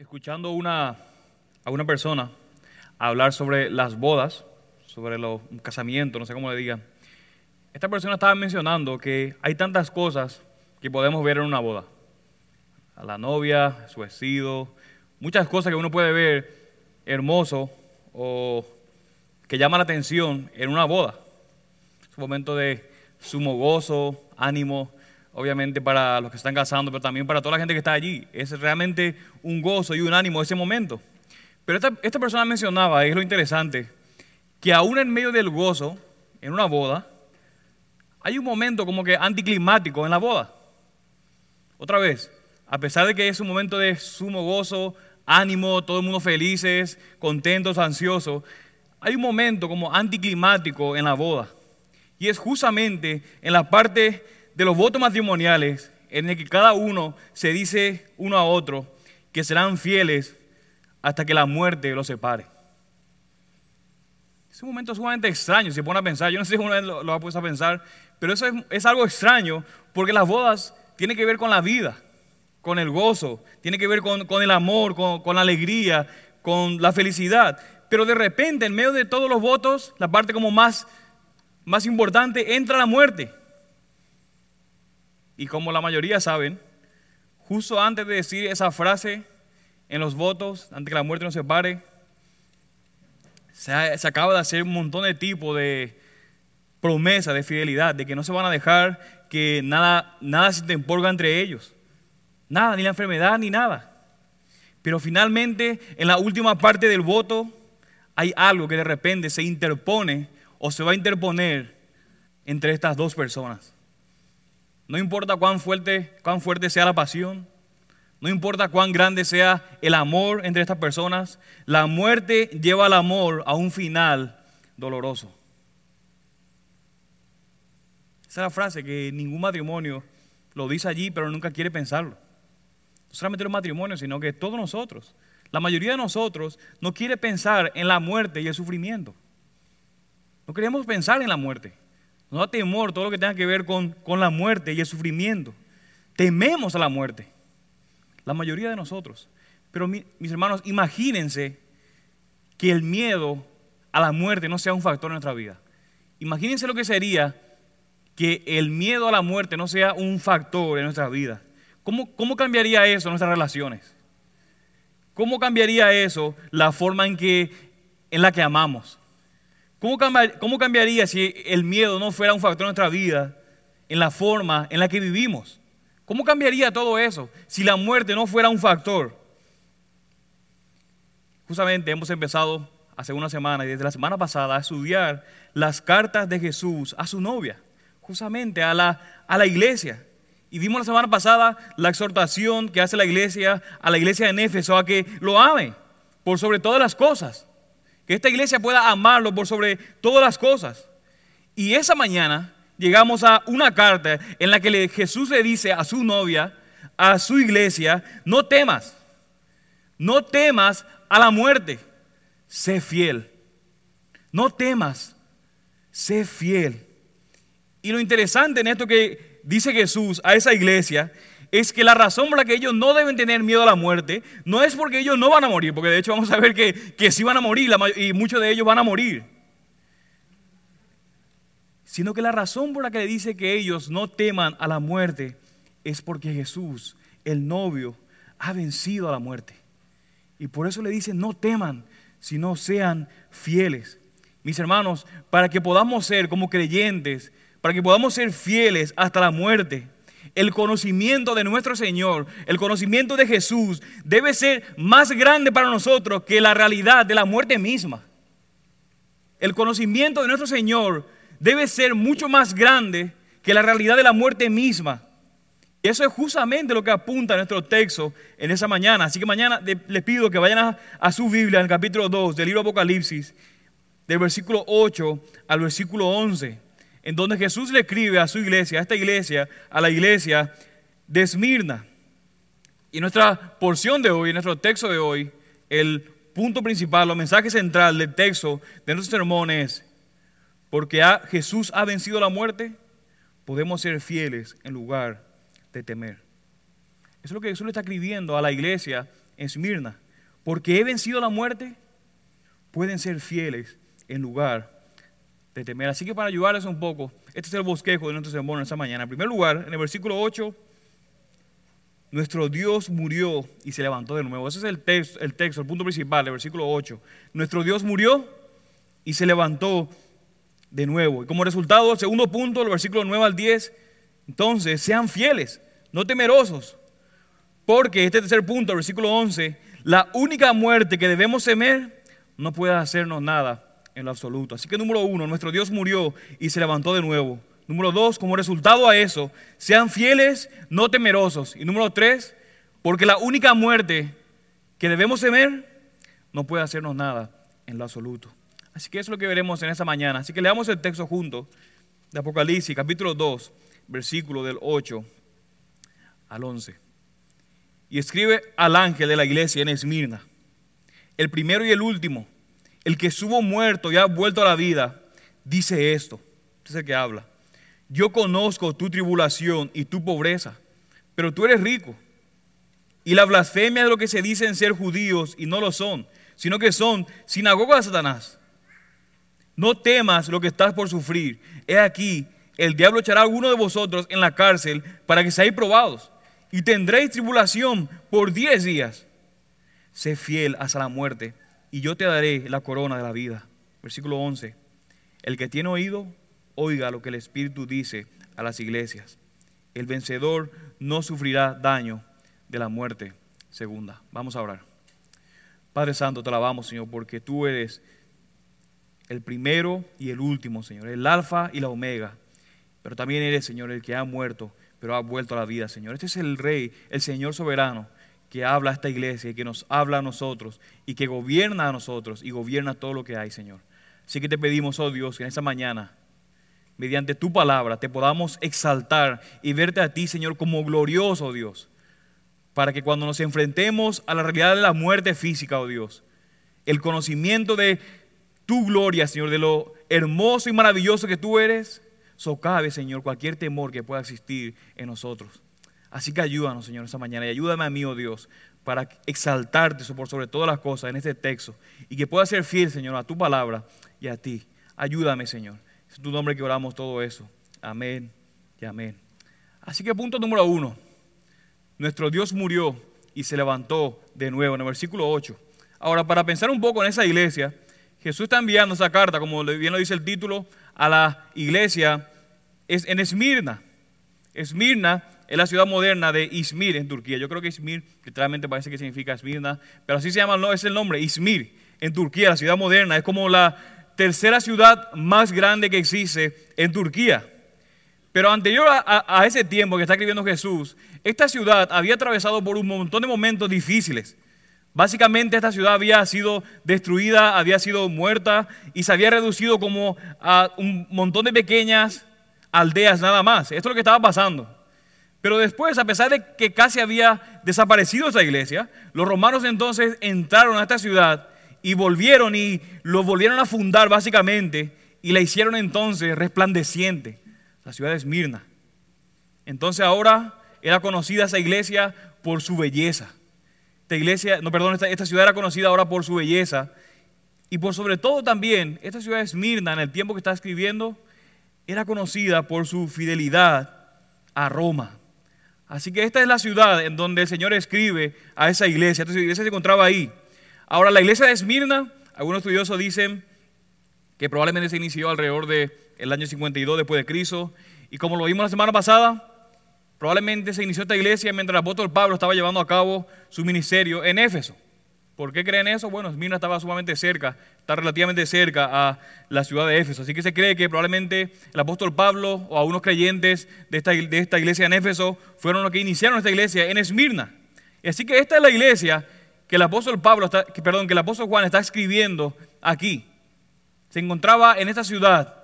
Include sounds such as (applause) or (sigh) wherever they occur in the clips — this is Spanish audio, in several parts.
escuchando una, a una persona hablar sobre las bodas, sobre los casamientos, no sé cómo le digan. Esta persona estaba mencionando que hay tantas cosas que podemos ver en una boda. A la novia, su vestido, muchas cosas que uno puede ver hermoso o que llama la atención en una boda. Es un momento de sumo gozo, ánimo, obviamente para los que están casando, pero también para toda la gente que está allí. Es realmente un gozo y un ánimo ese momento. Pero esta, esta persona mencionaba, es lo interesante, que aún en medio del gozo, en una boda, hay un momento como que anticlimático en la boda. Otra vez, a pesar de que es un momento de sumo gozo, ánimo, todo el mundo felices, contentos, ansiosos, hay un momento como anticlimático en la boda. Y es justamente en la parte de los votos matrimoniales en el que cada uno se dice uno a otro que serán fieles hasta que la muerte los separe. Es un momento sumamente extraño, se pone a pensar. Yo no sé si uno lo, lo ha puesto a pensar, pero eso es, algo extraño porque las bodas tienen que ver con la vida, con el gozo, tiene que ver con, el amor, con, con la alegría, con la felicidad. Pero de repente, en medio de todos los votos, la parte como más, más importante, entra la muerte. Y como la mayoría saben, justo antes de decir esa frase en los votos, antes que la muerte nos separe, se, acaba de hacer un montón de tipos de promesa de fidelidad, de que no se van a dejar que nada, nada se temporga entre ellos. Nada, ni la enfermedad, ni nada. Pero finalmente, en la última parte del voto, hay algo que de repente se interpone o se va a interponer entre estas dos personas. No importa cuán fuerte, cuán fuerte sea la pasión, no importa cuán grande sea el amor entre estas personas, la muerte lleva al amor a un final doloroso. Esa es la frase que ningún matrimonio lo dice allí, pero nunca quiere pensarlo. No solamente los matrimonios, sino que todos nosotros, la mayoría de nosotros, no quiere pensar en la muerte y el sufrimiento. No queremos pensar en la muerte. Nos da temor todo lo que tenga que ver con, la muerte y el sufrimiento. Tememos a la muerte. La mayoría de nosotros. Pero mis hermanos, imagínense que el miedo a la muerte no sea un factor en nuestra vida. Imagínense lo que sería que el miedo a la muerte no sea un factor en nuestra vida. ¿Cómo, cómo cambiaría eso nuestras relaciones? ¿Cómo cambiaría eso la forma en, que, en la que amamos? ¿Cómo, cambiaría si el miedo no fuera un factor en nuestra vida, en la forma en la que vivimos? ¿Cómo cambiaría todo eso si la muerte no fuera un factor? Justamente hemos empezado hace una semana y desde la semana pasada a estudiar las cartas de Jesús a su novia, justamente a la, a la iglesia. Y vimos la semana pasada la exhortación que hace la iglesia a la iglesia de Éfeso a que lo ame por sobre todas las cosas que esta iglesia pueda amarlo por sobre todas las cosas. Y esa mañana llegamos a una carta en la que Jesús le dice a su novia, a su iglesia, no temas, no temas a la muerte, sé fiel. No temas, sé fiel. Y lo interesante en esto que dice Jesús a esa iglesia es que la razón por la que ellos no deben tener miedo a la muerte no es porque ellos no van a morir, porque de hecho vamos a ver que, que sí van a morir y muchos de ellos van a morir, sino que la razón por la que dice que ellos no teman a la muerte es porque Jesús, el novio, ha vencido a la muerte. Y por eso le dice, no teman, sino sean fieles. Mis hermanos, para que podamos ser como creyentes, para que podamos ser fieles hasta la muerte, el conocimiento de nuestro Señor, el conocimiento de Jesús, debe ser más grande para nosotros que la realidad de la muerte misma. El conocimiento de nuestro Señor debe ser mucho más grande que la realidad de la muerte misma. Y eso es justamente lo que apunta nuestro texto en esa mañana. Así que mañana les pido que vayan a, a su Biblia en el capítulo 2 del libro Apocalipsis, del versículo 8 al versículo 11 en donde Jesús le escribe a su iglesia, a esta iglesia, a la iglesia de Esmirna. Y nuestra porción de hoy, nuestro texto de hoy, el punto principal, el mensaje central del texto de nuestro sermón es, porque Jesús ha vencido la muerte, podemos ser fieles en lugar de temer. Eso es lo que Jesús le está escribiendo a la iglesia Esmirna, porque he vencido la muerte, pueden ser fieles en lugar de temer. Así que para ayudarles un poco, este es el bosquejo de nuestro sermón esta mañana. En primer lugar, en el versículo 8, nuestro Dios murió y se levantó de nuevo. Ese es el texto, el texto, el punto principal, el versículo 8. Nuestro Dios murió y se levantó de nuevo. Y como resultado, el segundo punto, el versículo 9 al 10, entonces sean fieles, no temerosos. Porque este tercer punto, el versículo 11, la única muerte que debemos temer no puede hacernos nada en lo absoluto. Así que número uno, nuestro Dios murió y se levantó de nuevo. Número dos, como resultado a eso, sean fieles, no temerosos. Y número tres, porque la única muerte que debemos temer no puede hacernos nada en lo absoluto. Así que eso es lo que veremos en esta mañana. Así que leamos el texto juntos de Apocalipsis, capítulo 2, versículo del 8 al 11. Y escribe al ángel de la iglesia en Esmirna, el primero y el último, el que estuvo muerto y ha vuelto a la vida, dice esto. Este es el que habla yo conozco tu tribulación y tu pobreza, pero tú eres rico. Y la blasfemia de lo que se dicen ser judíos y no lo son, sino que son sinagoga de Satanás. No temas lo que estás por sufrir. He aquí, el diablo echará a alguno de vosotros en la cárcel para que seáis probados. Y tendréis tribulación por diez días. Sé fiel hasta la muerte, y yo te daré la corona de la vida. Versículo 11. El que tiene oído, oiga lo que el Espíritu dice a las iglesias. El vencedor no sufrirá daño de la muerte segunda. Vamos a orar. Padre Santo, te alabamos, Señor, porque tú eres el primero y el último, Señor, el alfa y la omega. Pero también eres, Señor, el que ha muerto, pero ha vuelto a la vida, Señor. Este es el Rey, el Señor soberano, que habla a esta iglesia y que nos habla a nosotros y que gobierna a nosotros y gobierna todo lo que hay, Señor. Así que te pedimos, oh Dios, que en esta mañana mediante tu palabra, te podamos exaltar y verte a ti, Señor, como glorioso Dios. Para que cuando nos enfrentemos a la realidad de la muerte física, oh Dios, el conocimiento de tu gloria, Señor, de lo hermoso y maravilloso que tú eres, socave, Señor, cualquier temor que pueda existir en nosotros. Así que ayúdanos, Señor, esta mañana y ayúdame a mí, oh Dios, para exaltarte por sobre todas las cosas en este texto y que pueda ser fiel, Señor, a tu palabra y a ti. Ayúdame, Señor. Es tu nombre que oramos todo eso. Amén y amén. Así que punto número uno. Nuestro Dios murió y se levantó de nuevo en el versículo 8. Ahora, para pensar un poco en esa iglesia, Jesús está enviando esa carta, como bien lo dice el título, a la iglesia en Esmirna. Esmirna es la ciudad moderna de Izmir en Turquía. Yo creo que Izmir literalmente parece que significa Esmirna, pero así se llama, no, es el nombre, Izmir, en Turquía, la ciudad moderna. Es como la tercera ciudad más grande que existe en Turquía. Pero anterior a, ese tiempo que está escribiendo Jesús, esta ciudad había atravesado por un montón de momentos difíciles. Básicamente esta ciudad había sido destruida, había sido muerta y se había reducido como a un montón de pequeñas aldeas nada más. Esto es lo que estaba pasando. Pero después, a pesar de que casi había desaparecido esa iglesia, los romanos entonces entraron a esta ciudad y volvieron y lo volvieron a fundar básicamente y la hicieron entonces resplandeciente, la ciudad de Esmirna. Entonces ahora era conocida esa iglesia por su belleza. Esta iglesia, no, perdón, esta, ciudad era conocida ahora por su belleza y por sobre todo también esta ciudad de Esmirna en el tiempo que está escribiendo era conocida por su fidelidad a Roma. Así que esta es la ciudad en donde el Señor escribe a esa iglesia. Esta iglesia se encontraba ahí. Ahora, la iglesia de Esmirna, algunos estudiosos dicen que probablemente se inició alrededor del año 52 después de Cristo. Y como lo vimos la semana pasada, probablemente se inició esta iglesia mientras el apóstol Pablo estaba llevando a cabo su ministerio en Éfeso. ¿Por qué creen eso? Bueno, Esmirna estaba sumamente cerca, está relativamente cerca a la ciudad de Éfeso. Así que se cree que probablemente el apóstol Pablo o algunos creyentes de esta, de esta iglesia en Éfeso fueron los que iniciaron esta iglesia en Esmirna. Así que esta es la iglesia que el apóstol Pablo, está, perdón, que el apóstol Juan está escribiendo aquí. Se encontraba en esta ciudad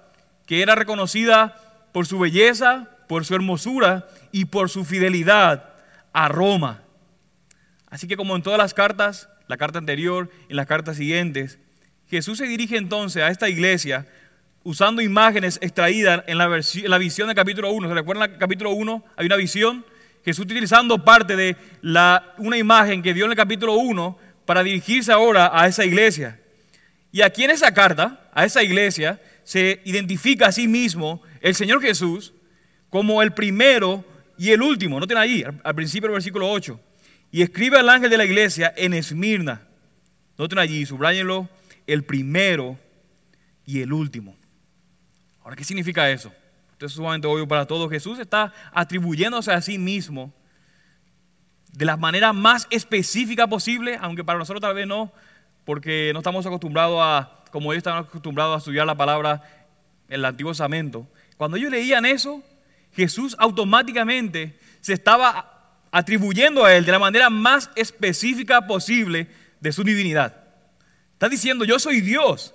que era reconocida por su belleza, por su hermosura y por su fidelidad a Roma. Así que como en todas las cartas, la carta anterior y las cartas siguientes, Jesús se dirige entonces a esta iglesia usando imágenes extraídas en la, visión del capítulo 1. ¿Se recuerdan el capítulo 1? Hay una visión Jesús utilizando parte de una imagen que dio en el capítulo 1 para dirigirse ahora a esa iglesia. Y aquí en esa carta, a esa iglesia, se identifica a sí mismo el Señor Jesús como el primero y el último. Noten ahí, al principio del versículo 8. Y escribe al ángel de la iglesia en Esmirna. Noten allí, subrayenlo, el primero y el último. Ahora, ¿qué significa eso? Esto es sumamente obvio para todos. Jesús está atribuyéndose a sí mismo de la manera más específica posible, aunque para nosotros tal vez no, porque no estamos acostumbrados a, como ellos están acostumbrados a estudiar la palabra en el Antiguo Testamento. Cuando ellos leían eso, Jesús automáticamente se estaba atribuyendo a él de la manera más específica posible de su divinidad. Está diciendo, yo soy Dios.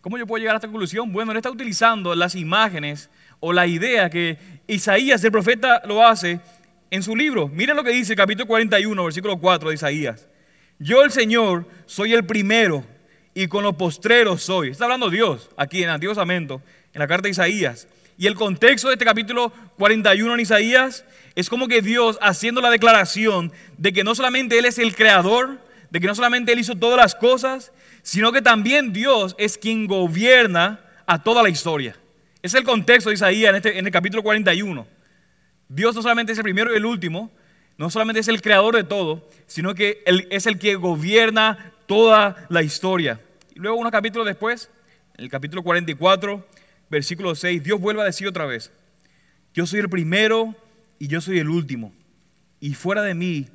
¿Cómo yo puedo llegar a esta conclusión? Bueno, él está utilizando las imágenes o la idea que Isaías, el profeta, lo hace en su libro. Miren lo que dice capítulo 41, versículo 4 de Isaías. Yo el Señor soy el primero y con los postreros soy. Está hablando Dios aquí en el Antiguo Testamento, en la carta de Isaías. Y el contexto de este capítulo 41 en Isaías es como que Dios haciendo la declaración de que no solamente Él es el creador, de que no solamente Él hizo todas las cosas, sino que también Dios es quien gobierna a toda la historia. Es el contexto de Isaías en, este, en el capítulo 41. Dios no solamente es el primero y el último, no solamente es el creador de todo, sino que Él es el que gobierna toda la historia. Y luego, unos capítulos después, en el capítulo 44, versículo 6, Dios vuelve a decir otra vez, yo soy el primero y yo soy el último, y fuera de mí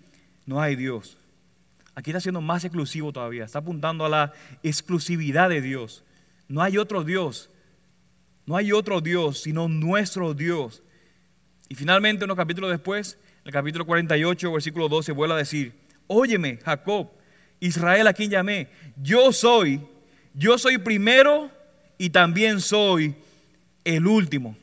no hay Dios. Aquí está siendo más exclusivo todavía, está apuntando a la exclusividad de Dios. No hay otro Dios, no hay otro Dios, sino nuestro Dios. Y finalmente, unos capítulos después, el capítulo 48, versículo 12, vuelve a decir, óyeme, Jacob, Israel a quien llamé, yo soy, yo soy primero y también soy el último.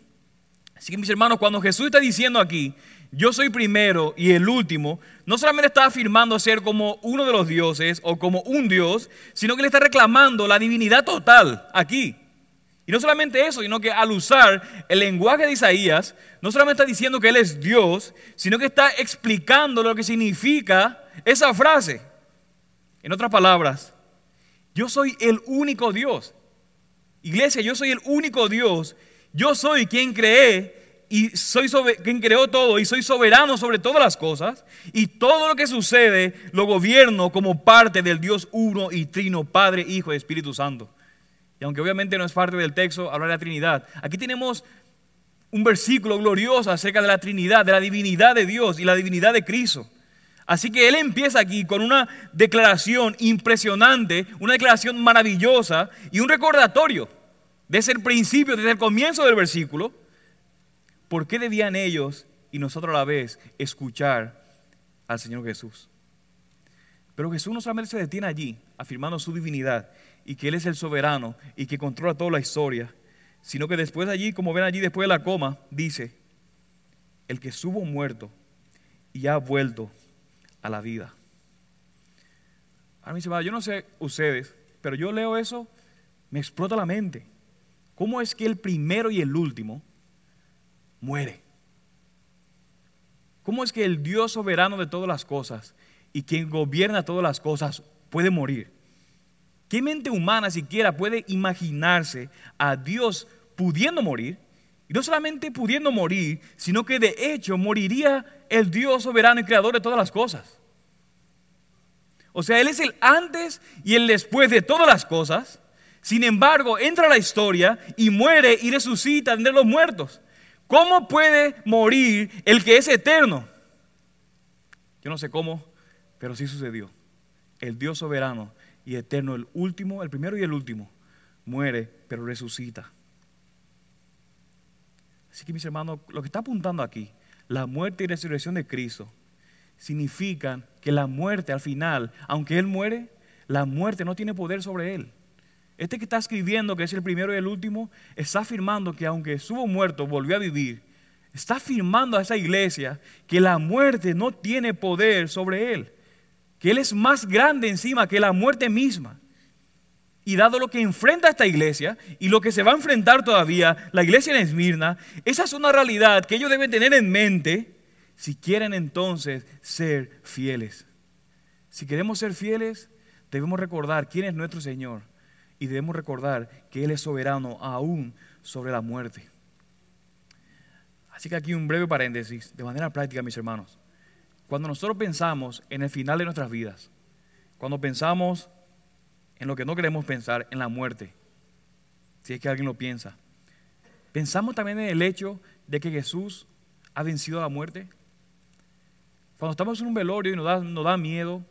Así que mis hermanos, cuando Jesús está diciendo aquí, yo soy primero y el último, no solamente está afirmando ser como uno de los dioses o como un dios, sino que le está reclamando la divinidad total aquí. Y no solamente eso, sino que al usar el lenguaje de Isaías, no solamente está diciendo que Él es Dios, sino que está explicando lo que significa esa frase. En otras palabras, yo soy el único Dios. Iglesia, yo soy el único Dios. Yo soy quien cree y soy quien creó todo y soy soberano sobre todas las cosas. Y todo lo que sucede lo gobierno como parte del Dios uno y trino, Padre, Hijo y Espíritu Santo. Y aunque obviamente no es parte del texto hablar de la Trinidad, aquí tenemos un versículo glorioso acerca de la Trinidad, de la divinidad de Dios y la divinidad de Cristo. Así que él empieza aquí con una declaración impresionante, una declaración maravillosa y un recordatorio desde el principio, desde el comienzo del versículo, por qué debían ellos y nosotros a la vez escuchar al Señor Jesús. Pero Jesús no solamente se detiene allí, afirmando su divinidad, y que Él es el soberano y que controla toda la historia, sino que después allí, como ven allí después de la coma, dice, el que subo muerto y ha vuelto a la vida. A mí se va, yo no sé ustedes, pero yo leo eso, me explota la mente. ¿Cómo es que el primero y el último muere? ¿Cómo es que el Dios soberano de todas las cosas y quien gobierna todas las cosas puede morir? ¿Qué mente humana siquiera puede imaginarse a Dios pudiendo morir? Y no solamente pudiendo morir, sino que de hecho moriría el Dios soberano y creador de todas las cosas. O sea, Él es el antes y el después de todas las cosas. Sin embargo, entra a la historia y muere y resucita de los muertos. ¿Cómo puede morir el que es eterno? Yo no sé cómo, pero sí sucedió. El Dios soberano y eterno, el último, el primero y el último, muere, pero resucita. Así que mis hermanos, lo que está apuntando aquí, la muerte y resurrección de Cristo, significan que la muerte al final, aunque Él muere, la muerte no tiene poder sobre Él. Este que está escribiendo, que es el primero y el último, está afirmando que aunque estuvo muerto, volvió a vivir. Está afirmando a esa iglesia que la muerte no tiene poder sobre Él que Él es más grande encima que la muerte misma. Y dado lo que enfrenta esta iglesia y lo que se va a enfrentar todavía la iglesia en Esmirna, esa es una realidad que ellos deben tener en mente si quieren entonces ser fieles. Si queremos ser fieles, debemos recordar quién es nuestro Señor y debemos recordar que Él es soberano aún sobre la muerte. Así que aquí un breve paréntesis, de manera práctica, mis hermanos. Cuando nosotros pensamos en el final de nuestras vidas, cuando pensamos en lo que no queremos pensar, en la muerte, si es que alguien lo piensa, pensamos también en el hecho de que Jesús ha vencido la muerte. Cuando estamos en un velorio y nos da, nos da miedo,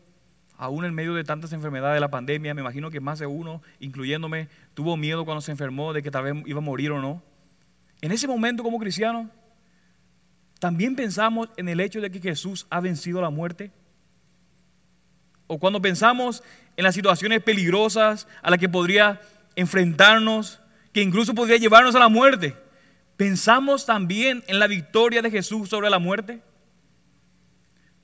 aún en medio de tantas enfermedades de la pandemia, me imagino que más de uno, incluyéndome, tuvo miedo cuando se enfermó de que tal vez iba a morir o no. En ese momento como cristiano, también pensamos en el hecho de que Jesús ha vencido la muerte. O cuando pensamos en las situaciones peligrosas a las que podría enfrentarnos, que incluso podría llevarnos a la muerte, pensamos también en la victoria de Jesús sobre la muerte.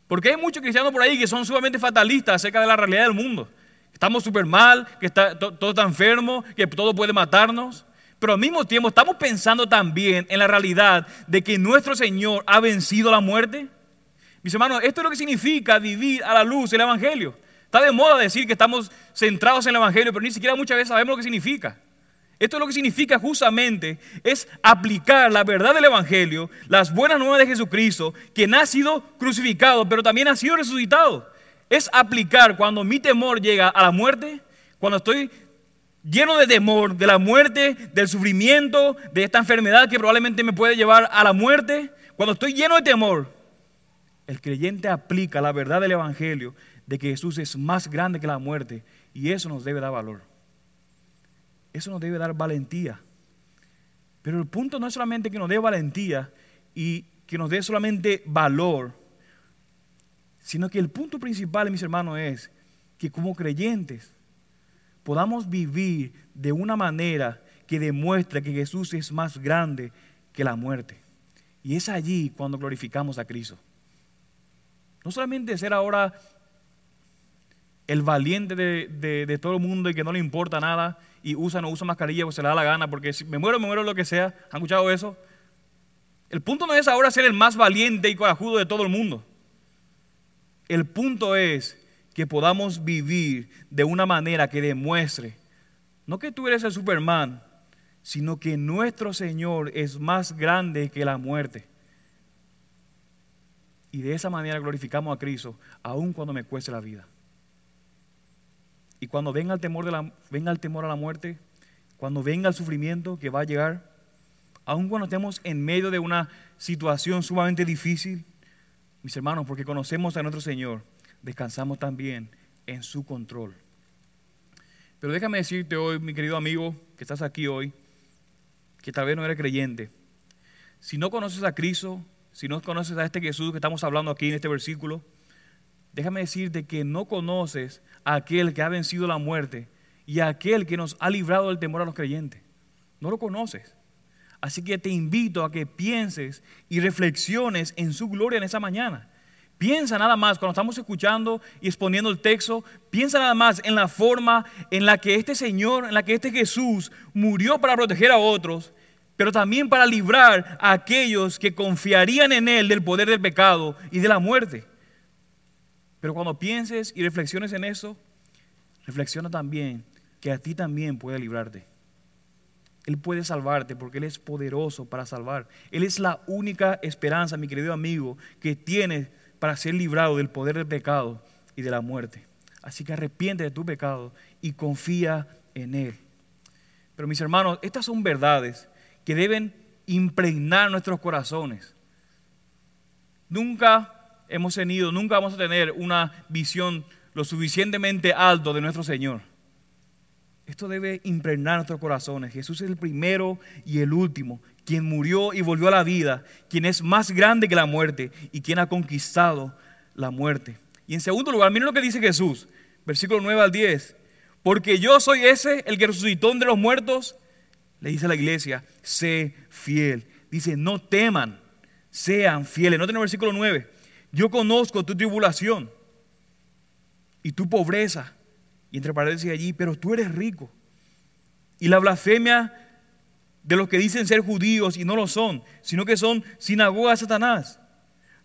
Porque hay muchos cristianos por ahí que son sumamente fatalistas acerca de la realidad del mundo. Estamos súper mal, que está, todo está enfermo, que todo puede matarnos. Pero al mismo tiempo estamos pensando también en la realidad de que nuestro Señor ha vencido la muerte. Mis hermanos, esto es lo que significa vivir a la luz del Evangelio. Está de moda decir que estamos centrados en el Evangelio, pero ni siquiera muchas veces sabemos lo que significa. Esto es lo que significa justamente es aplicar la verdad del Evangelio, las buenas nuevas de Jesucristo, quien ha sido crucificado, pero también ha sido resucitado. Es aplicar cuando mi temor llega a la muerte, cuando estoy lleno de temor de la muerte, del sufrimiento, de esta enfermedad que probablemente me puede llevar a la muerte, cuando estoy lleno de temor, el creyente aplica la verdad del Evangelio de que Jesús es más grande que la muerte y eso nos debe dar valor. Eso nos debe dar valentía. Pero el punto no es solamente que nos dé valentía y que nos dé solamente valor, sino que el punto principal, mis hermanos, es que como creyentes podamos vivir de una manera que demuestre que Jesús es más grande que la muerte. Y es allí cuando glorificamos a Cristo. No solamente ser ahora el valiente de, todo el mundo y que no le importa nada y usa no usa mascarilla porque se le da la gana, porque si me muero, me muero lo que sea. ¿Han escuchado eso? El punto no es ahora ser el más valiente y corajudo de todo el mundo. El punto es que podamos vivir de una manera que demuestre, no que tú eres el Superman, sino que nuestro Señor es más grande que la muerte. Y de esa manera glorificamos a Cristo, aun cuando me cueste la vida. Y cuando venga el temor, de la, venga el temor a la muerte, cuando venga el sufrimiento que va a llegar, aun cuando estemos en medio de una situación sumamente difícil, mis hermanos, porque conocemos a nuestro Señor, descansamos también en su control. Pero déjame decirte hoy, mi querido amigo, que estás aquí hoy, que tal vez no eres creyente. Si no conoces a Cristo, si no conoces a este Jesús que estamos hablando aquí en este versículo, déjame decirte que no conoces a aquel que ha vencido la muerte y a aquel que nos ha librado del temor a los creyentes. No lo conoces. Así que te invito a que pienses y reflexiones en su gloria en esa mañana. Piensa nada más, cuando estamos escuchando y exponiendo el texto, piensa nada más en la forma en la que este Señor, en la que este Jesús murió para proteger a otros, pero también para librar a aquellos que confiarían en Él del poder del pecado y de la muerte. Pero cuando pienses y reflexiones en eso, reflexiona también que a ti también puede librarte. Él puede salvarte porque Él es poderoso para salvar. Él es la única esperanza, mi querido amigo, que tienes para ser librado del poder del pecado y de la muerte. Así que arrepiente de tu pecado y confía en Él. Pero mis hermanos, estas son verdades que deben impregnar nuestros corazones. Nunca hemos tenido, nunca vamos a tener una visión lo suficientemente alto de nuestro Señor. Esto debe impregnar nuestros corazones. Jesús es el primero y el último quien murió y volvió a la vida, quien es más grande que la muerte y quien ha conquistado la muerte. Y en segundo lugar, miren lo que dice Jesús, versículo 9 al 10. Porque yo soy ese, el que resucitó entre los muertos, le dice a la iglesia, sé fiel. Dice, no teman, sean fieles. Noten el versículo 9. Yo conozco tu tribulación y tu pobreza. Y entre paréntesis allí, pero tú eres rico. y la blasfemia de los que dicen ser judíos y no lo son, sino que son sinagoga de Satanás.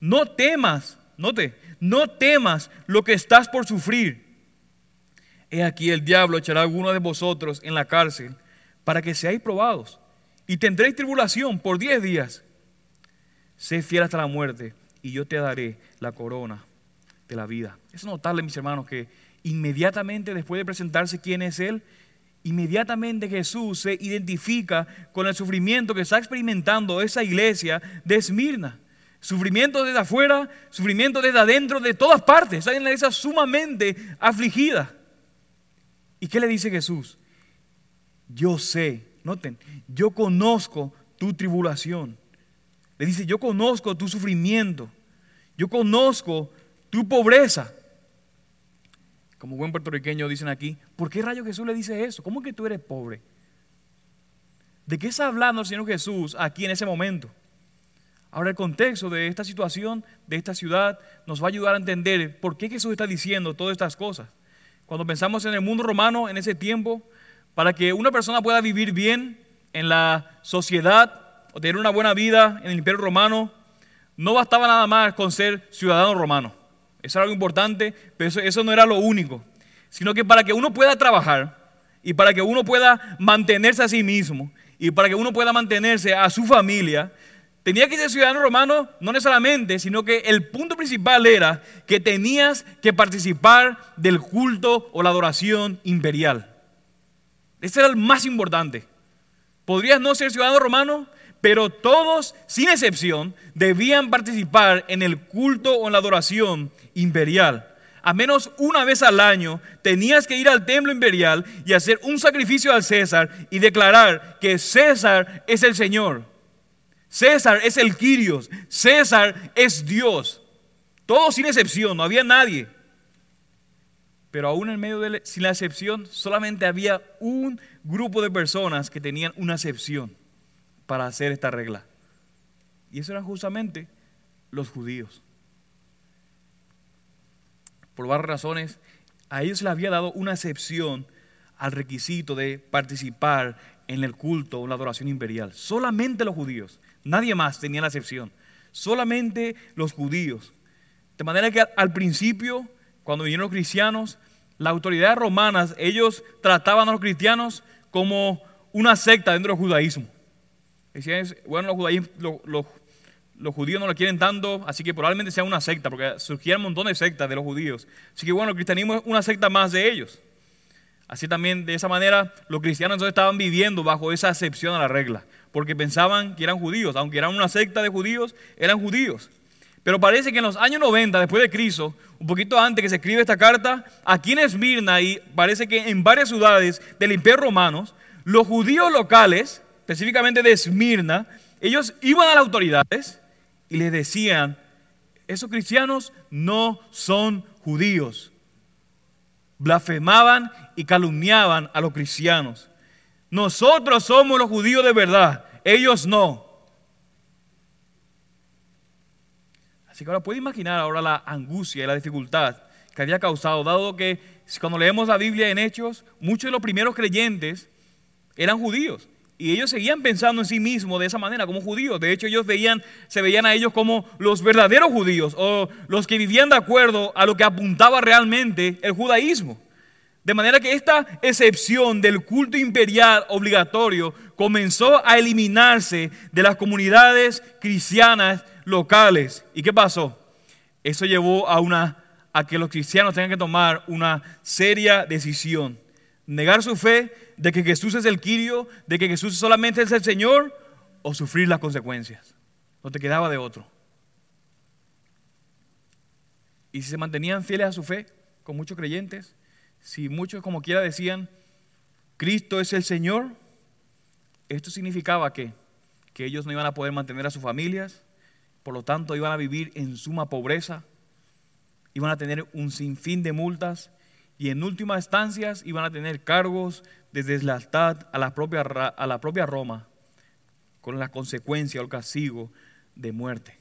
No temas, note, no temas lo que estás por sufrir. He aquí el diablo echará a alguno de vosotros en la cárcel para que seáis probados y tendréis tribulación por diez días. Sé fiel hasta la muerte y yo te daré la corona de la vida. Es notable, mis hermanos, que inmediatamente después de presentarse quién es Él, inmediatamente Jesús se identifica con el sufrimiento que está experimentando esa iglesia de Esmirna. Sufrimiento desde afuera, sufrimiento desde adentro, de todas partes. Hay una iglesia sumamente afligida. ¿Y qué le dice Jesús? Yo sé, noten, yo conozco tu tribulación. Le dice, yo conozco tu sufrimiento. Yo conozco tu pobreza. Como buen puertorriqueño dicen aquí, ¿por qué rayo Jesús le dice eso? ¿Cómo que tú eres pobre? ¿De qué está hablando el Señor Jesús aquí en ese momento? Ahora el contexto de esta situación, de esta ciudad, nos va a ayudar a entender por qué Jesús está diciendo todas estas cosas. Cuando pensamos en el mundo romano en ese tiempo, para que una persona pueda vivir bien en la sociedad o tener una buena vida en el imperio romano, no bastaba nada más con ser ciudadano romano. Eso era algo importante, pero eso, no era lo único. Sino que para que uno pueda trabajar y para que uno pueda mantenerse a sí mismo y para que uno pueda mantenerse a su familia, tenía que ser ciudadano romano, no necesariamente, sino que el punto principal era que tenías que participar del culto o la adoración imperial. Ese era el más importante. Podrías no ser ciudadano romano, pero todos, sin excepción, debían participar en el culto o en la adoración imperial. A menos una vez al año tenías que ir al templo imperial y hacer un sacrificio al César y declarar que César es el Señor. César es el Quirios. César es Dios. Todos sin excepción, no había nadie. Pero aún en medio de sin la excepción, solamente había un grupo de personas que tenían una excepción para hacer esta regla. Y eso eran justamente los judíos. Por varias razones, a ellos les había dado una excepción al requisito de participar en el culto o la adoración imperial. Solamente los judíos, nadie más tenía la excepción. Solamente los judíos. De manera que al principio, cuando vinieron los cristianos, las autoridades romanas, ellos trataban a los cristianos como una secta dentro del judaísmo. Decían, bueno, los, judíos no lo quieren tanto, así que probablemente sea una secta, porque surgían un montón de sectas de los judíos. Así que bueno, el cristianismo es una secta más de ellos. Así también, de esa manera, los cristianos estaban viviendo bajo esa excepción a la regla, porque pensaban que eran judíos, aunque eran una secta de judíos, eran judíos. Pero parece que en los años 90, después de Cristo, un poquito antes que se escribe esta carta, aquí en Esmirna y parece que en varias ciudades del Imperio Romano, los judíos locales específicamente de Esmirna, ellos iban a las autoridades y les decían, esos cristianos no son judíos. Blasfemaban y calumniaban a los cristianos. Nosotros somos los judíos de verdad, ellos no. Así que ahora puede imaginar ahora la angustia y la dificultad que había causado, dado que cuando leemos la Biblia en Hechos, muchos de los primeros creyentes eran judíos. Y ellos seguían pensando en sí mismos de esa manera, como judíos. De hecho, ellos veían, se veían a ellos como los verdaderos judíos o los que vivían de acuerdo a lo que apuntaba realmente el judaísmo. De manera que esta excepción del culto imperial obligatorio comenzó a eliminarse de las comunidades cristianas locales. ¿Y qué pasó? Eso llevó a, una, a que los cristianos tengan que tomar una seria decisión. Negar su fe de que Jesús es el Quirio, de que Jesús solamente es el Señor, o sufrir las consecuencias. No te quedaba de otro. Y si se mantenían fieles a su fe, con muchos creyentes, si muchos como quiera decían, Cristo es el Señor, esto significaba que, que ellos no iban a poder mantener a sus familias, por lo tanto iban a vivir en suma pobreza, iban a tener un sinfín de multas y en últimas instancias iban a tener cargos de deslealtad a la propia, a la propia Roma, con la consecuencia o el castigo de muerte.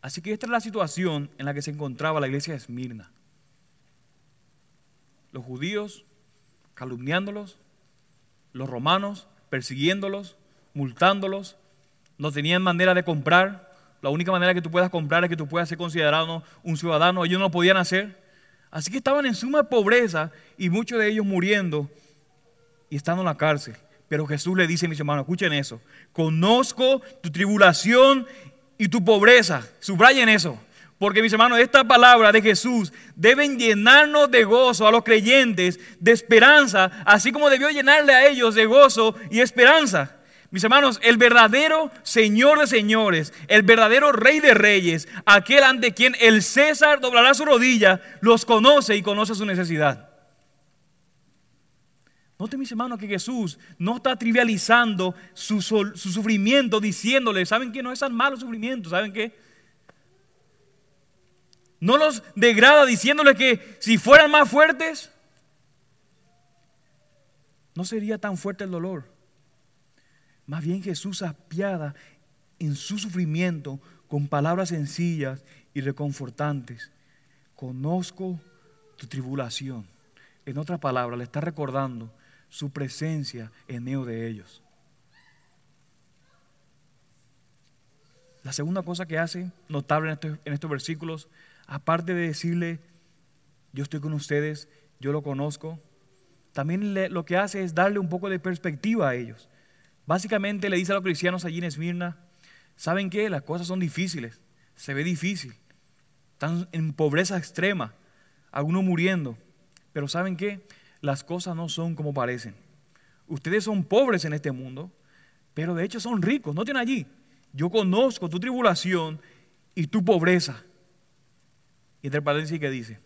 Así que esta es la situación en la que se encontraba la iglesia de Esmirna. Los judíos calumniándolos, los romanos persiguiéndolos, multándolos, no tenían manera de comprar. La única manera que tú puedas comprar es que tú puedas ser considerado un ciudadano. Ellos no lo podían hacer. Así que estaban en suma pobreza y muchos de ellos muriendo y estando en la cárcel. Pero Jesús le dice, mis hermanos, escuchen eso. Conozco tu tribulación y tu pobreza. Subrayen eso. Porque mis hermanos, esta palabra de Jesús deben llenarnos de gozo a los creyentes, de esperanza, así como debió llenarle a ellos de gozo y esperanza. Mis hermanos, el verdadero Señor de señores, el verdadero Rey de reyes, aquel ante quien el César doblará su rodilla, los conoce y conoce su necesidad. Note, mis hermanos, que Jesús no está trivializando su, su sufrimiento diciéndole, ¿saben qué? No es tan malo sufrimiento, ¿saben qué? No los degrada diciéndole que si fueran más fuertes, no sería tan fuerte el dolor. Más bien Jesús apiada en su sufrimiento con palabras sencillas y reconfortantes. Conozco tu tribulación. En otra palabra, le está recordando su presencia en medio de ellos. La segunda cosa que hace notable en estos, en estos versículos aparte de decirle, yo estoy con ustedes, yo lo conozco, también lo que hace es darle un poco de perspectiva a ellos. Básicamente le dice a los cristianos allí en Esmirna, ¿saben qué? Las cosas son difíciles, se ve difícil, están en pobreza extrema, algunos muriendo, pero ¿saben qué? Las cosas no son como parecen. Ustedes son pobres en este mundo, pero de hecho son ricos, no tienen allí. Yo conozco tu tribulación y tu pobreza. Y entre paréntesis que dice,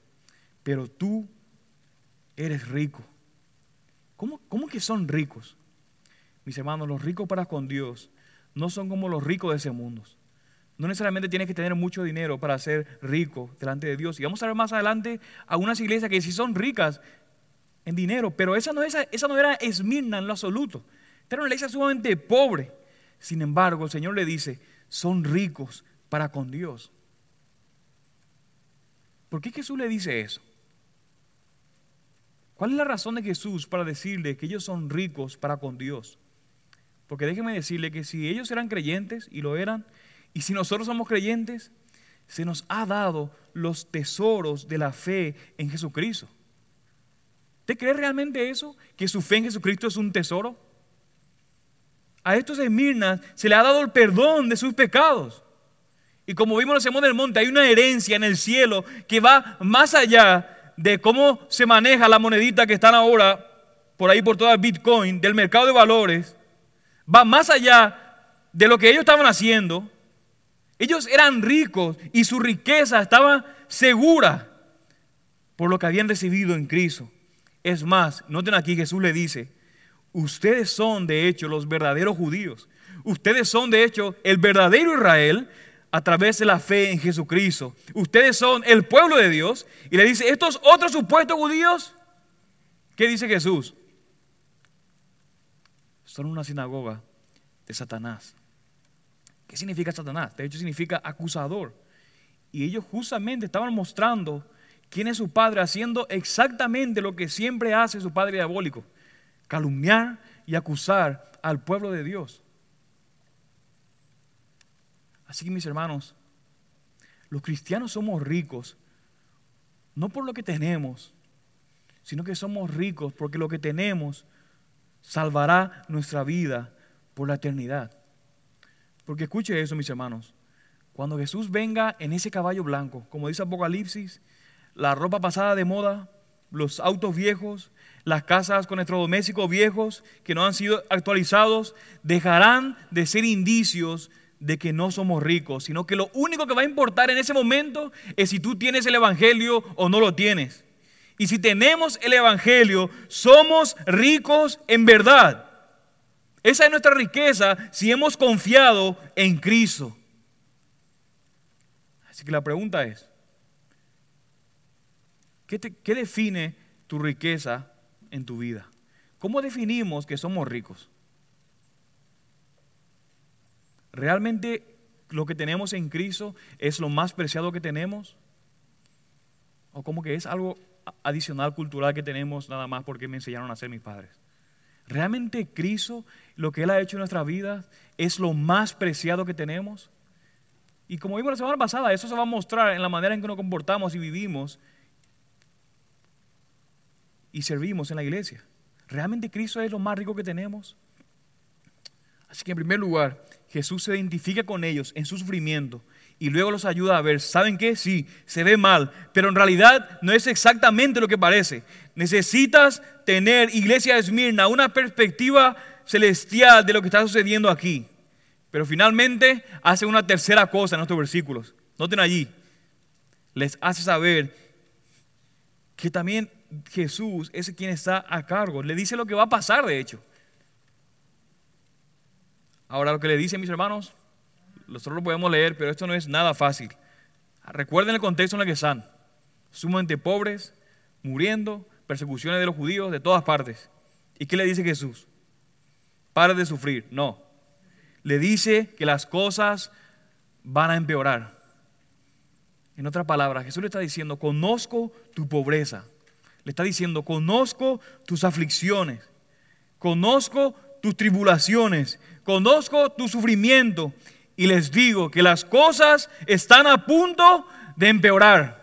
pero tú eres rico. ¿Cómo, ¿Cómo que son ricos? Mis hermanos, los ricos para con Dios no son como los ricos de ese mundo. No necesariamente tienes que tener mucho dinero para ser rico delante de Dios. Y vamos a ver más adelante a unas iglesias que sí son ricas en dinero, pero esa no, esa, esa no era Esmirna en lo absoluto. Esta era una iglesia sumamente pobre. Sin embargo, el Señor le dice, son ricos para con Dios. ¿Por qué Jesús le dice eso? ¿Cuál es la razón de Jesús para decirle que ellos son ricos para con Dios? Porque déjeme decirle que si ellos eran creyentes y lo eran, y si nosotros somos creyentes, se nos ha dado los tesoros de la fe en Jesucristo. ¿Usted cree realmente eso? ¿Que su fe en Jesucristo es un tesoro? A estos de Mirna se le ha dado el perdón de sus pecados. Y como vimos en el Sermón del Monte, hay una herencia en el cielo que va más allá de cómo se maneja la monedita que están ahora por ahí por toda Bitcoin, del mercado de valores. Va más allá de lo que ellos estaban haciendo. Ellos eran ricos y su riqueza estaba segura por lo que habían recibido en Cristo. Es más, noten aquí, Jesús le dice, ustedes son de hecho los verdaderos judíos. Ustedes son de hecho el verdadero Israel a través de la fe en Jesucristo. Ustedes son el pueblo de Dios. Y le dice, estos otros supuestos judíos, ¿qué dice Jesús? Son una sinagoga de Satanás. ¿Qué significa Satanás? De hecho significa acusador. Y ellos justamente estaban mostrando quién es su padre, haciendo exactamente lo que siempre hace su padre diabólico. Calumniar y acusar al pueblo de Dios. Así que mis hermanos, los cristianos somos ricos, no por lo que tenemos, sino que somos ricos porque lo que tenemos salvará nuestra vida por la eternidad. Porque escuche eso, mis hermanos. Cuando Jesús venga en ese caballo blanco, como dice Apocalipsis, la ropa pasada de moda, los autos viejos, las casas con electrodomésticos viejos que no han sido actualizados, dejarán de ser indicios de que no somos ricos, sino que lo único que va a importar en ese momento es si tú tienes el Evangelio o no lo tienes. Y si tenemos el Evangelio, somos ricos en verdad. Esa es nuestra riqueza si hemos confiado en Cristo. Así que la pregunta es, ¿qué, ¿qué, define tu riqueza en tu vida? ¿Cómo definimos que somos ricos? ¿Realmente lo que tenemos en Cristo es lo más preciado que tenemos? ¿O como que es algo adicional cultural que tenemos nada más porque me enseñaron a ser mis padres? ¿Realmente Cristo, lo que Él ha hecho en nuestra vida, es lo más preciado que tenemos? Y como vimos la semana pasada, eso se va a mostrar en la manera en que nos comportamos y vivimos y servimos en la iglesia. ¿Realmente Cristo es lo más rico que tenemos? Así que en primer lugar, Jesús se identifica con ellos en su sufrimiento y luego los ayuda a ver, ¿saben qué? Sí, se ve mal, pero en realidad no es exactamente lo que parece. Necesitas tener, iglesia de Esmirna, una perspectiva celestial de lo que está sucediendo aquí. Pero finalmente hace una tercera cosa en estos versículos. Noten allí, les hace saber que también Jesús es quien está a cargo. Le dice lo que va a pasar, de hecho. Ahora lo que le dice, mis hermanos, nosotros lo podemos leer, pero esto no es nada fácil. Recuerden el contexto en el que están. Sumamente pobres, muriendo, persecuciones de los judíos de todas partes. ¿Y qué le dice Jesús? Para de sufrir. No. Le dice que las cosas van a empeorar. En otras palabras, Jesús le está diciendo, conozco tu pobreza. Le está diciendo, conozco tus aflicciones. Conozco tus tribulaciones conozco tu sufrimiento y les digo que las cosas están a punto de empeorar.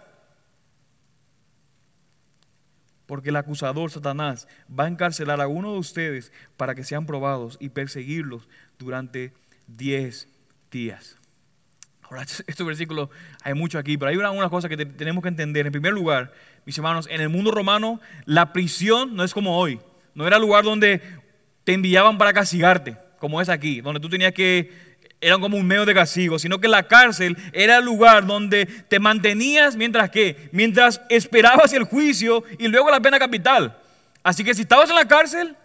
Porque el acusador Satanás va a encarcelar a uno de ustedes para que sean probados y perseguirlos durante 10 días. Ahora, (laughs) este versículo hay mucho aquí, pero hay una, una cosa que tenemos que entender. En primer lugar, mis hermanos, en el mundo romano la prisión no es como hoy. No era lugar donde te enviaban para castigarte como es aquí, donde tú tenías que, eran como un medio de castigo, sino que la cárcel era el lugar donde te mantenías mientras que, mientras esperabas el juicio y luego la pena capital. Así que si estabas en la cárcel,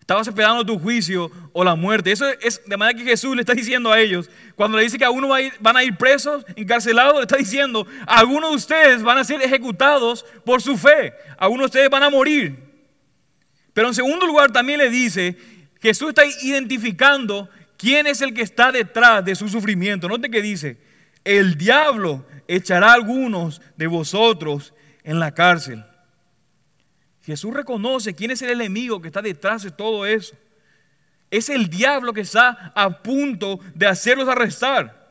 estabas esperando tu juicio o la muerte. Eso es de manera que Jesús le está diciendo a ellos, cuando le dice que algunos van a ir presos, encarcelados, le está diciendo, algunos de ustedes van a ser ejecutados por su fe, algunos de ustedes van a morir. Pero en segundo lugar también le dice Jesús está identificando quién es el que está detrás de su sufrimiento. Note que dice, el diablo echará a algunos de vosotros en la cárcel. Jesús reconoce quién es el enemigo que está detrás de todo eso. Es el diablo que está a punto de hacerlos arrestar.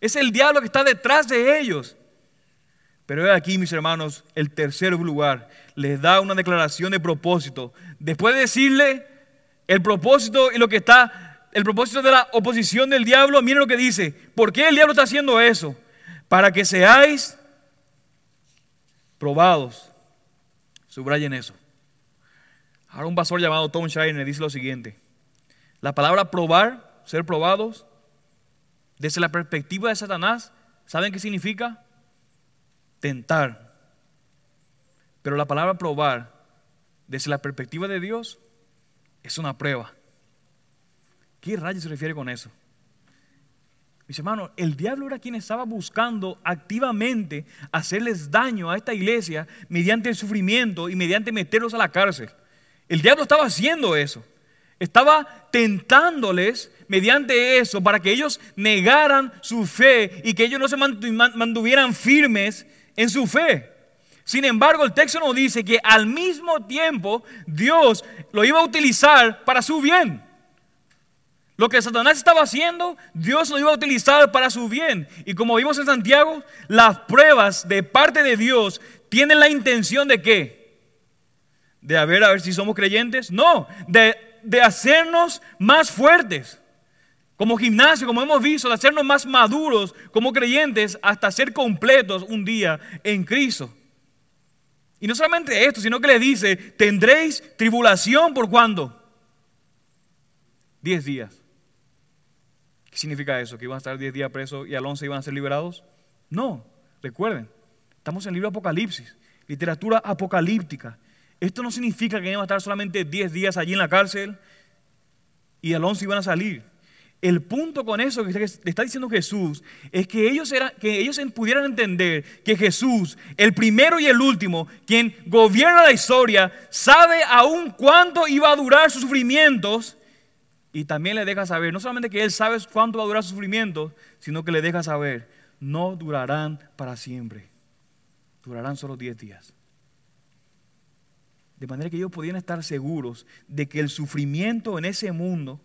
Es el diablo que está detrás de ellos. Pero aquí, mis hermanos, el tercer lugar les da una declaración de propósito. Después de decirle, el propósito y lo que está, el propósito de la oposición del diablo, miren lo que dice. ¿Por qué el diablo está haciendo eso? Para que seáis probados. Subrayen eso. Ahora un pastor llamado Tom Shiner dice lo siguiente. La palabra probar, ser probados, desde la perspectiva de Satanás, ¿saben qué significa? Tentar. Pero la palabra probar, desde la perspectiva de Dios, es una prueba. ¿Qué rayos se refiere con eso? Mis hermanos, el diablo era quien estaba buscando activamente hacerles daño a esta iglesia mediante el sufrimiento y mediante meterlos a la cárcel. El diablo estaba haciendo eso. Estaba tentándoles mediante eso para que ellos negaran su fe y que ellos no se mantuvieran firmes en su fe. Sin embargo, el texto nos dice que al mismo tiempo Dios lo iba a utilizar para su bien. Lo que Satanás estaba haciendo, Dios lo iba a utilizar para su bien. Y como vimos en Santiago, las pruebas de parte de Dios tienen la intención de qué? De a ver, a ver si somos creyentes. No, de, de hacernos más fuertes. Como gimnasio, como hemos visto, de hacernos más maduros como creyentes hasta ser completos un día en Cristo. Y no solamente esto, sino que le dice, tendréis tribulación por cuándo? Diez días. ¿Qué significa eso? ¿Que iban a estar diez días presos y al once iban a ser liberados? No, recuerden, estamos en el libro Apocalipsis, literatura apocalíptica. Esto no significa que iban a estar solamente diez días allí en la cárcel y al once iban a salir. El punto con eso que está diciendo Jesús es que ellos, que ellos pudieran entender que Jesús, el primero y el último, quien gobierna la historia, sabe aún cuánto iba a durar sus sufrimientos y también le deja saber, no solamente que Él sabe cuánto va a durar sus sufrimientos, sino que le deja saber, no durarán para siempre, durarán solo 10 días. De manera que ellos podían estar seguros de que el sufrimiento en ese mundo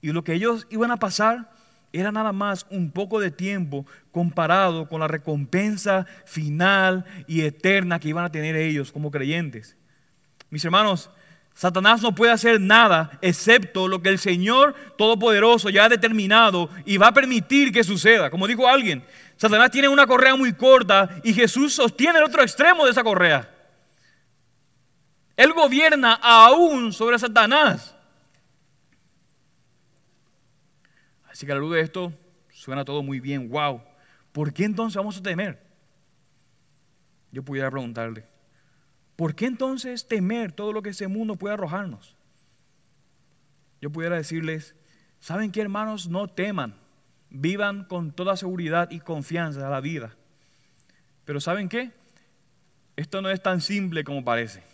y lo que ellos iban a pasar era nada más un poco de tiempo comparado con la recompensa final y eterna que iban a tener ellos como creyentes. Mis hermanos, Satanás no puede hacer nada excepto lo que el Señor Todopoderoso ya ha determinado y va a permitir que suceda. Como dijo alguien, Satanás tiene una correa muy corta y Jesús sostiene el otro extremo de esa correa. Él gobierna aún sobre Satanás. Así que a la luz de esto suena todo muy bien. Wow. ¿Por qué entonces vamos a temer? Yo pudiera preguntarle. ¿Por qué entonces temer todo lo que ese mundo puede arrojarnos? Yo pudiera decirles, ¿saben qué hermanos? No teman, vivan con toda seguridad y confianza a la vida. Pero ¿saben qué? Esto no es tan simple como parece.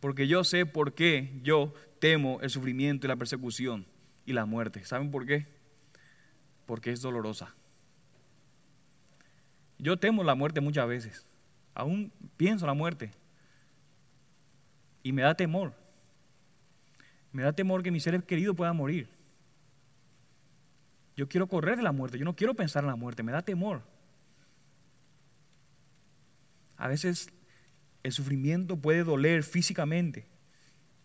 Porque yo sé por qué yo temo el sufrimiento y la persecución y la muerte. ¿Saben por qué? Porque es dolorosa. Yo temo la muerte muchas veces. Aún pienso en la muerte. Y me da temor. Me da temor que mi ser querido pueda morir. Yo quiero correr de la muerte. Yo no quiero pensar en la muerte. Me da temor. A veces el sufrimiento puede doler físicamente.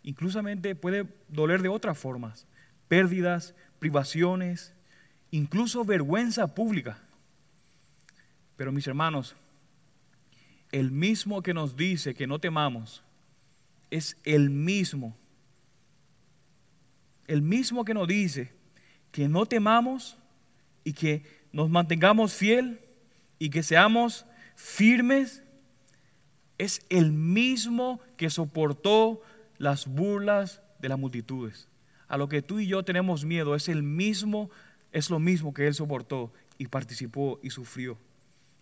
Incluso puede doler de otras formas pérdidas, privaciones, incluso vergüenza pública. Pero mis hermanos, el mismo que nos dice que no temamos es el mismo, el mismo que nos dice que no temamos y que nos mantengamos fiel y que seamos firmes, es el mismo que soportó las burlas de las multitudes a lo que tú y yo tenemos miedo es el mismo, es lo mismo que Él soportó y participó y sufrió.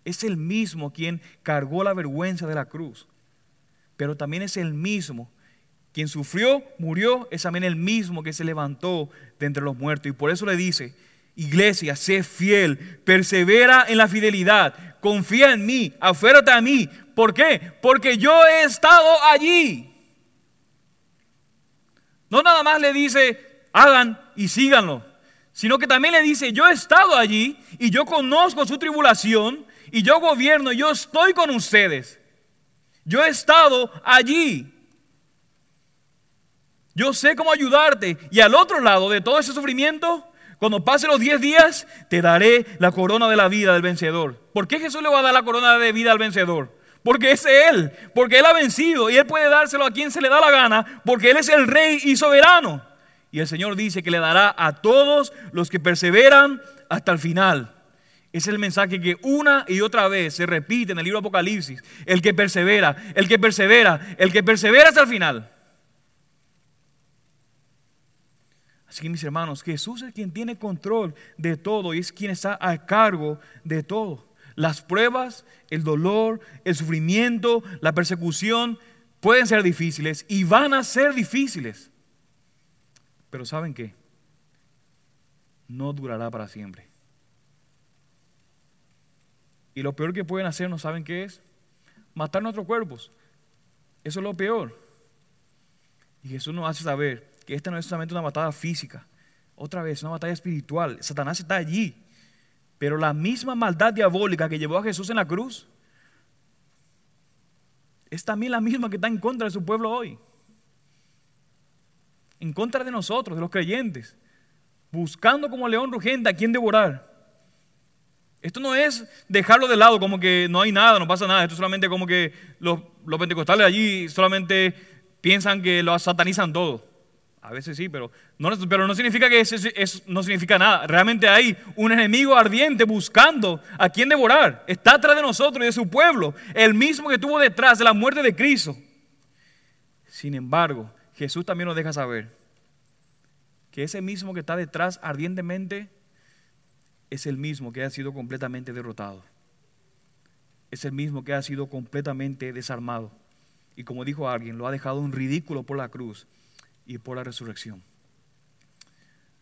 Es el mismo quien cargó la vergüenza de la cruz, pero también es el mismo quien sufrió, murió, es también el mismo que se levantó de entre los muertos. Y por eso le dice, iglesia, sé fiel, persevera en la fidelidad, confía en mí, aférrate a mí. ¿Por qué? Porque yo he estado allí. No nada más le dice, hagan y síganlo, sino que también le dice, yo he estado allí y yo conozco su tribulación y yo gobierno, yo estoy con ustedes. Yo he estado allí. Yo sé cómo ayudarte. Y al otro lado de todo ese sufrimiento, cuando pase los 10 días, te daré la corona de la vida del vencedor. ¿Por qué Jesús le va a dar la corona de vida al vencedor? Porque es Él, porque Él ha vencido y Él puede dárselo a quien se le da la gana, porque Él es el rey y soberano. Y el Señor dice que le dará a todos los que perseveran hasta el final. Es el mensaje que una y otra vez se repite en el libro Apocalipsis. El que persevera, el que persevera, el que persevera hasta el final. Así que mis hermanos, Jesús es quien tiene control de todo y es quien está a cargo de todo. Las pruebas, el dolor, el sufrimiento, la persecución pueden ser difíciles y van a ser difíciles. Pero ¿saben qué? No durará para siempre. Y lo peor que pueden hacer, ¿no saben qué es? Matar nuestros cuerpos. Eso es lo peor. Y Jesús nos hace saber que esta no es solamente una batalla física. Otra vez, una batalla espiritual. Satanás está allí pero la misma maldad diabólica que llevó a Jesús en la cruz es también la misma que está en contra de su pueblo hoy. En contra de nosotros, de los creyentes. Buscando como león rugente a quien devorar. Esto no es dejarlo de lado como que no hay nada, no pasa nada. Esto es solamente como que los, los pentecostales allí solamente piensan que lo satanizan todo. A veces sí, pero no, pero no significa que eso, no significa nada. Realmente hay un enemigo ardiente buscando a quien devorar. Está atrás de nosotros y de su pueblo, el mismo que estuvo detrás de la muerte de Cristo. Sin embargo, Jesús también nos deja saber que ese mismo que está detrás ardientemente es el mismo que ha sido completamente derrotado. Es el mismo que ha sido completamente desarmado. Y como dijo alguien, lo ha dejado un ridículo por la cruz y por la resurrección.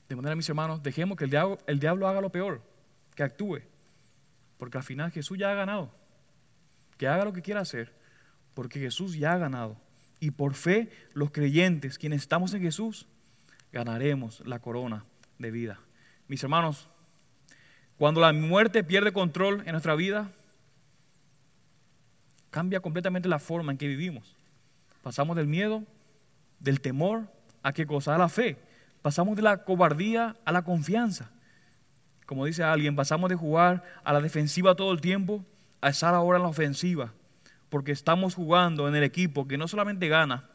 De manera, mis hermanos, dejemos que el diablo, el diablo haga lo peor, que actúe, porque al final Jesús ya ha ganado, que haga lo que quiera hacer, porque Jesús ya ha ganado. Y por fe, los creyentes, quienes estamos en Jesús, ganaremos la corona de vida. Mis hermanos, cuando la muerte pierde control en nuestra vida, cambia completamente la forma en que vivimos. Pasamos del miedo, del temor, a qué cosa? A la fe. Pasamos de la cobardía a la confianza. Como dice alguien, pasamos de jugar a la defensiva todo el tiempo a estar ahora en la ofensiva. Porque estamos jugando en el equipo que no solamente gana,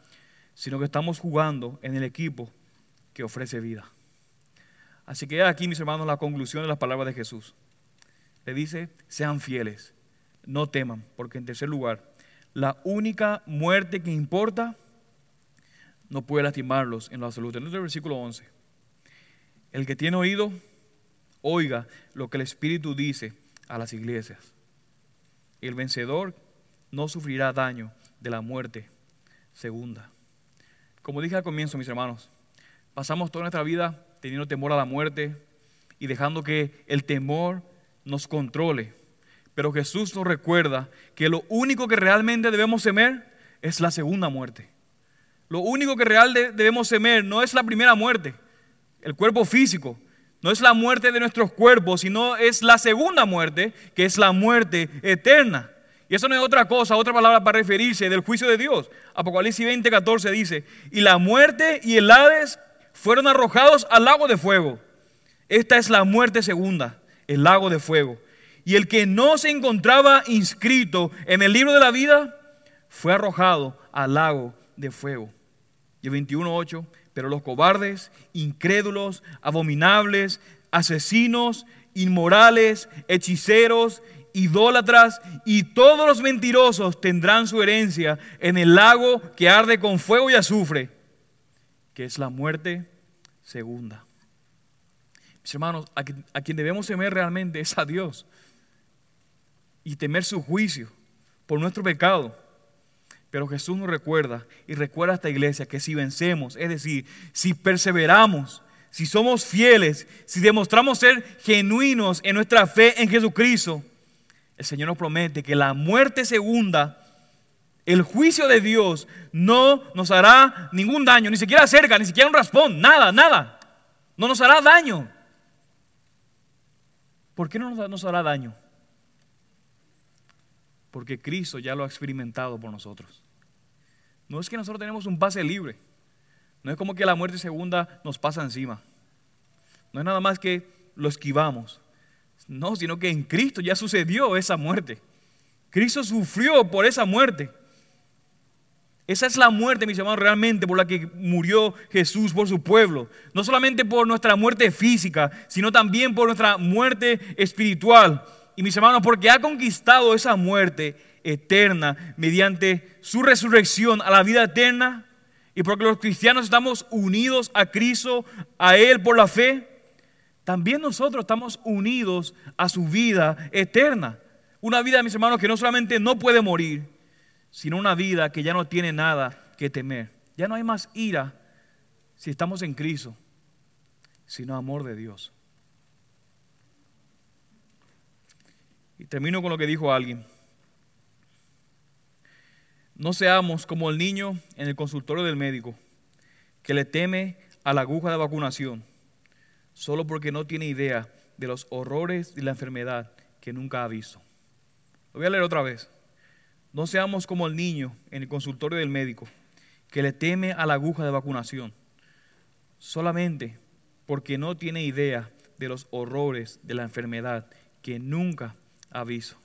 sino que estamos jugando en el equipo que ofrece vida. Así que aquí, mis hermanos, la conclusión de las palabras de Jesús. Le dice, sean fieles, no teman, porque en tercer lugar, la única muerte que importa no puede lastimarlos en lo absoluto. En el versículo 11, el que tiene oído, oiga lo que el Espíritu dice a las iglesias. El vencedor no sufrirá daño de la muerte segunda. Como dije al comienzo, mis hermanos, pasamos toda nuestra vida teniendo temor a la muerte y dejando que el temor nos controle. Pero Jesús nos recuerda que lo único que realmente debemos temer es la segunda muerte. Lo único que realmente debemos temer no es la primera muerte, el cuerpo físico, no es la muerte de nuestros cuerpos, sino es la segunda muerte, que es la muerte eterna. Y eso no es otra cosa, otra palabra para referirse del juicio de Dios. Apocalipsis 20, 14 dice, y la muerte y el Hades fueron arrojados al lago de fuego. Esta es la muerte segunda, el lago de fuego. Y el que no se encontraba inscrito en el libro de la vida fue arrojado al lago de fuego. Y el 21.8, pero los cobardes, incrédulos, abominables, asesinos, inmorales, hechiceros, idólatras y todos los mentirosos tendrán su herencia en el lago que arde con fuego y azufre, que es la muerte segunda. Mis hermanos, a, quien debemos temer realmente es a Dios y temer su juicio por nuestro pecado. Pero Jesús nos recuerda y recuerda a esta iglesia que si vencemos, es decir, si perseveramos, si somos fieles, si demostramos ser genuinos en nuestra fe en Jesucristo, el Señor nos promete que la muerte segunda, el juicio de Dios, no nos hará ningún daño, ni siquiera cerca, ni siquiera un raspón, nada, nada. No nos hará daño. ¿Por qué no nos hará daño? Porque Cristo ya lo ha experimentado por nosotros. No es que nosotros tenemos un pase libre. No es como que la muerte segunda nos pasa encima. No es nada más que lo esquivamos. No, sino que en Cristo ya sucedió esa muerte. Cristo sufrió por esa muerte. Esa es la muerte, mis hermanos, realmente por la que murió Jesús por su pueblo. No solamente por nuestra muerte física, sino también por nuestra muerte espiritual. Y mis hermanos, porque ha conquistado esa muerte eterna mediante su resurrección a la vida eterna y porque los cristianos estamos unidos a Cristo, a Él por la fe, también nosotros estamos unidos a su vida eterna. Una vida, mis hermanos, que no solamente no puede morir, sino una vida que ya no tiene nada que temer. Ya no hay más ira si estamos en Cristo, sino amor de Dios. Y termino con lo que dijo alguien. No seamos como el niño en el consultorio del médico, que le teme a la aguja de vacunación, solo porque no tiene idea de los horrores de la enfermedad que nunca ha visto. Lo voy a leer otra vez. No seamos como el niño en el consultorio del médico, que le teme a la aguja de vacunación, solamente porque no tiene idea de los horrores de la enfermedad que nunca aviso.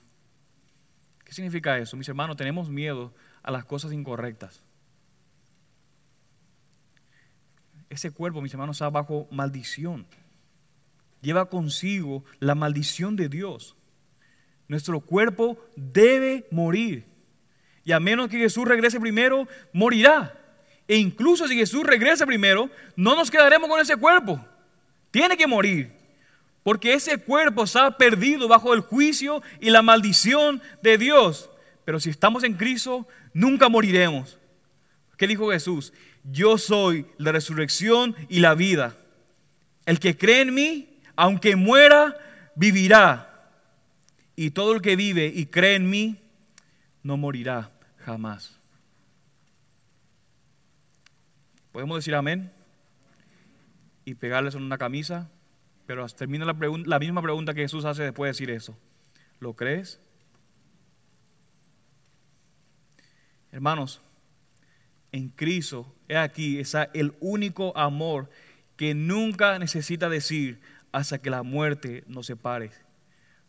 ¿Qué significa eso? Mis hermanos, tenemos miedo a las cosas incorrectas. Ese cuerpo, mis hermanos, está bajo maldición. Lleva consigo la maldición de Dios. Nuestro cuerpo debe morir. Y a menos que Jesús regrese primero, morirá. E incluso si Jesús regresa primero, no nos quedaremos con ese cuerpo. Tiene que morir porque ese cuerpo está perdido bajo el juicio y la maldición de Dios. Pero si estamos en Cristo, nunca moriremos. ¿Qué dijo Jesús? Yo soy la resurrección y la vida. El que cree en mí, aunque muera, vivirá. Y todo el que vive y cree en mí, no morirá jamás. ¿Podemos decir amén? Y pegarles en una camisa, pero termina la, la misma pregunta que Jesús hace después de decir eso. ¿Lo crees? Hermanos, en Cristo, he aquí, es el único amor que nunca necesita decir hasta que la muerte nos separe.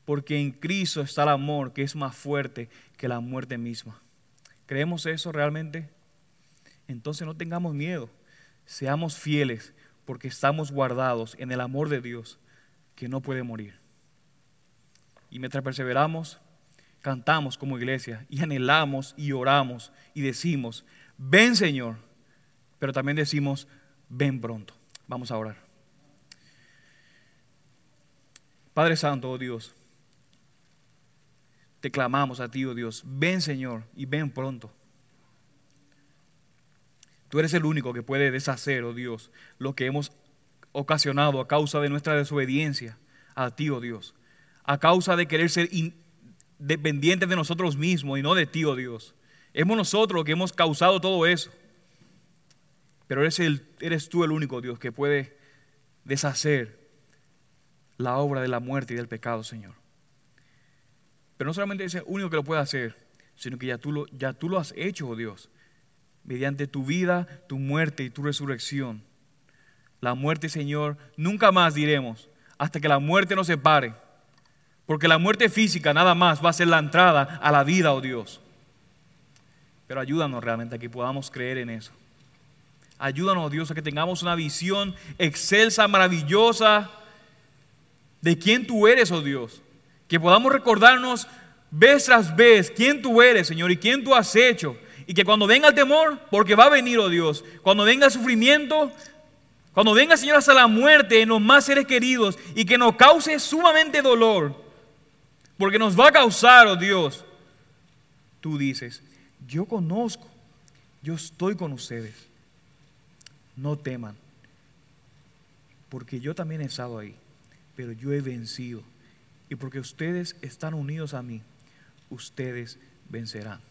Porque en Cristo está el amor que es más fuerte que la muerte misma. ¿Creemos eso realmente? Entonces no tengamos miedo. Seamos fieles porque estamos guardados en el amor de Dios que no puede morir. Y mientras perseveramos, cantamos como iglesia y anhelamos y oramos y decimos, ven Señor, pero también decimos, ven pronto. Vamos a orar. Padre Santo, oh Dios, te clamamos a ti, oh Dios, ven Señor y ven pronto. Tú eres el único que puede deshacer, oh Dios, lo que hemos ocasionado a causa de nuestra desobediencia a ti, oh Dios, a causa de querer ser dependientes de nosotros mismos y no de ti, oh Dios. Hemos nosotros que hemos causado todo eso. Pero eres, tú el único Dios que puede deshacer la obra de la muerte y del pecado, Señor. Pero no solamente es el único que lo puede hacer, sino que ya tú lo has hecho, oh Dios, mediante tu vida, tu muerte y tu resurrección. La muerte, Señor, nunca más diremos, hasta que la muerte nos separe. Porque la muerte física nada más va a ser la entrada a la vida, oh Dios. Pero ayúdanos realmente a que podamos creer en eso. Ayúdanos, Dios, a que tengamos una visión excelsa, maravillosa de quién tú eres, oh Dios. Que podamos recordarnos vez tras vez quién tú eres, Señor, y quién tú has hecho. Y que cuando venga el temor, porque va a venir, oh Dios, cuando venga el sufrimiento, cuando venga, Señor, hasta la muerte en los más seres queridos y que nos cause sumamente dolor, porque nos va a causar, oh Dios, tú dices, yo conozco, yo estoy con ustedes no teman, porque yo también he estado ahí, pero yo he vencido. Y porque ustedes están unidos a mí, ustedes vencerán.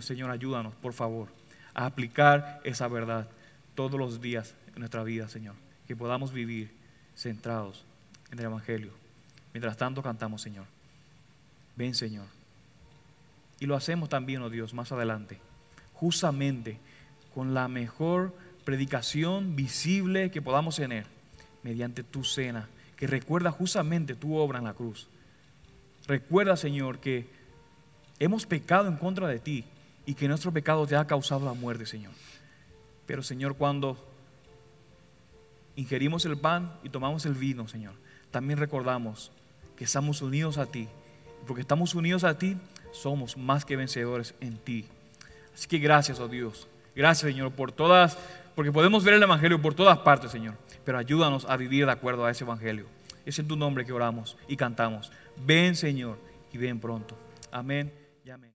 Señor, ayúdanos, por favor, a aplicar esa verdad todos los días en nuestra vida, Señor. Que podamos vivir centrados en el Evangelio. Mientras tanto cantamos, Señor. Ven, Señor. Y lo hacemos también, oh Dios, más adelante. Justamente con la mejor predicación visible que podamos tener mediante tu cena, que recuerda justamente tu obra en la cruz. Recuerda, Señor, que hemos pecado en contra de ti y que nuestro pecado te ha causado la muerte, Señor. Pero, Señor, cuando ingerimos el pan y tomamos el vino, Señor, también recordamos que estamos unidos a ti. Porque estamos unidos a ti, somos más que vencedores en ti. Así que gracias, oh Dios. Gracias, Señor, por todas porque podemos ver el Evangelio por todas partes, Señor. Pero ayúdanos a vivir de acuerdo a ese Evangelio. Es en tu nombre que oramos y cantamos. Ven, Señor, y ven pronto. Amén amén.